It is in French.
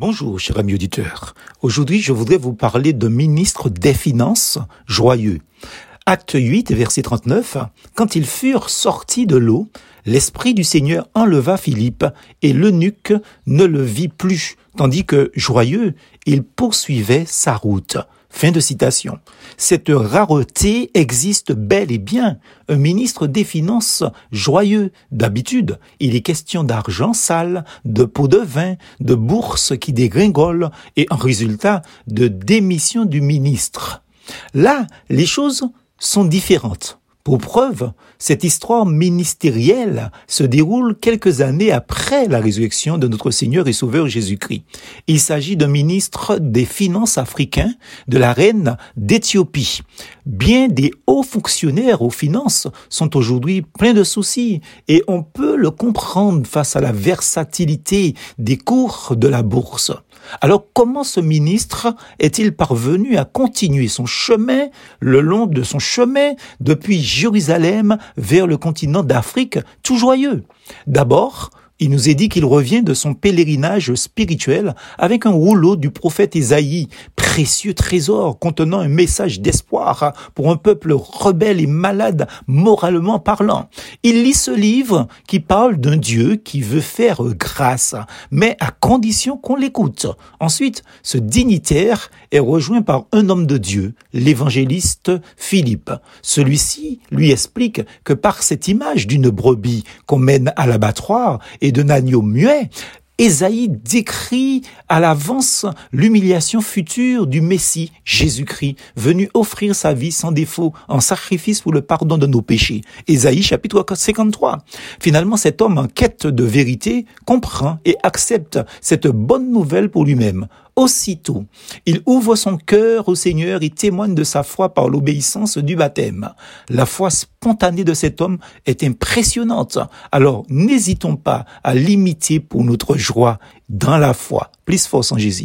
Bonjour, cher ami auditeur. Aujourd'hui, je voudrais vous parler de ministre des Finances joyeux. Acte 8, verset 39. Quand ils furent sortis de l'eau, l'Esprit du Seigneur enleva Philippe, et l'eunuque ne le vit plus, tandis que, joyeux, il poursuivait sa route. Fin de citation. Cette rareté existe bel et bien. Un ministre des Finances joyeux. D'habitude, il est question d'argent sale, de pots de vin, de bourses qui dégringolent et en résultat de démission du ministre. Là, les choses sont différentes. Pour preuve, cette histoire ministérielle se déroule quelques années après la résurrection de notre Seigneur et Sauveur Jésus-Christ. Il s'agit d'un ministre des Finances africain de la reine d'Éthiopie. Bien des hauts fonctionnaires aux finances sont aujourd'hui pleins de soucis et on peut le comprendre face à la versatilité des cours de la bourse. Alors comment ce ministre est-il parvenu à continuer son chemin le long de son chemin depuis Jérusalem vers le continent d'Afrique tout joyeux. D'abord, il nous est dit qu'il revient de son pèlerinage spirituel avec un rouleau du prophète Isaïe, précieux trésor contenant un message d'espoir pour un peuple rebelle et malade moralement parlant. Il lit ce livre qui parle d'un Dieu qui veut faire grâce, mais à condition qu'on l'écoute. Ensuite, ce dignitaire est rejoint par un homme de Dieu, l'évangéliste Philippe. Celui-ci lui explique que par cette image d'une brebis qu'on mène à l'abattoir et d'un agneau muet, Ésaïe décrit à l'avance l'humiliation future du Messie, Jésus-Christ, venu offrir sa vie sans défaut en sacrifice pour le pardon de nos péchés. Ésaïe chapitre 53. Finalement, cet homme en quête de vérité comprend et accepte cette bonne nouvelle pour lui-même. Aussitôt, il ouvre son cœur au Seigneur et témoigne de sa foi par l'obéissance du baptême. La foi spontanée de cet homme est impressionnante. Alors, n'hésitons pas à l'imiter pour notre joie dans la foi. Plus force en Jésus.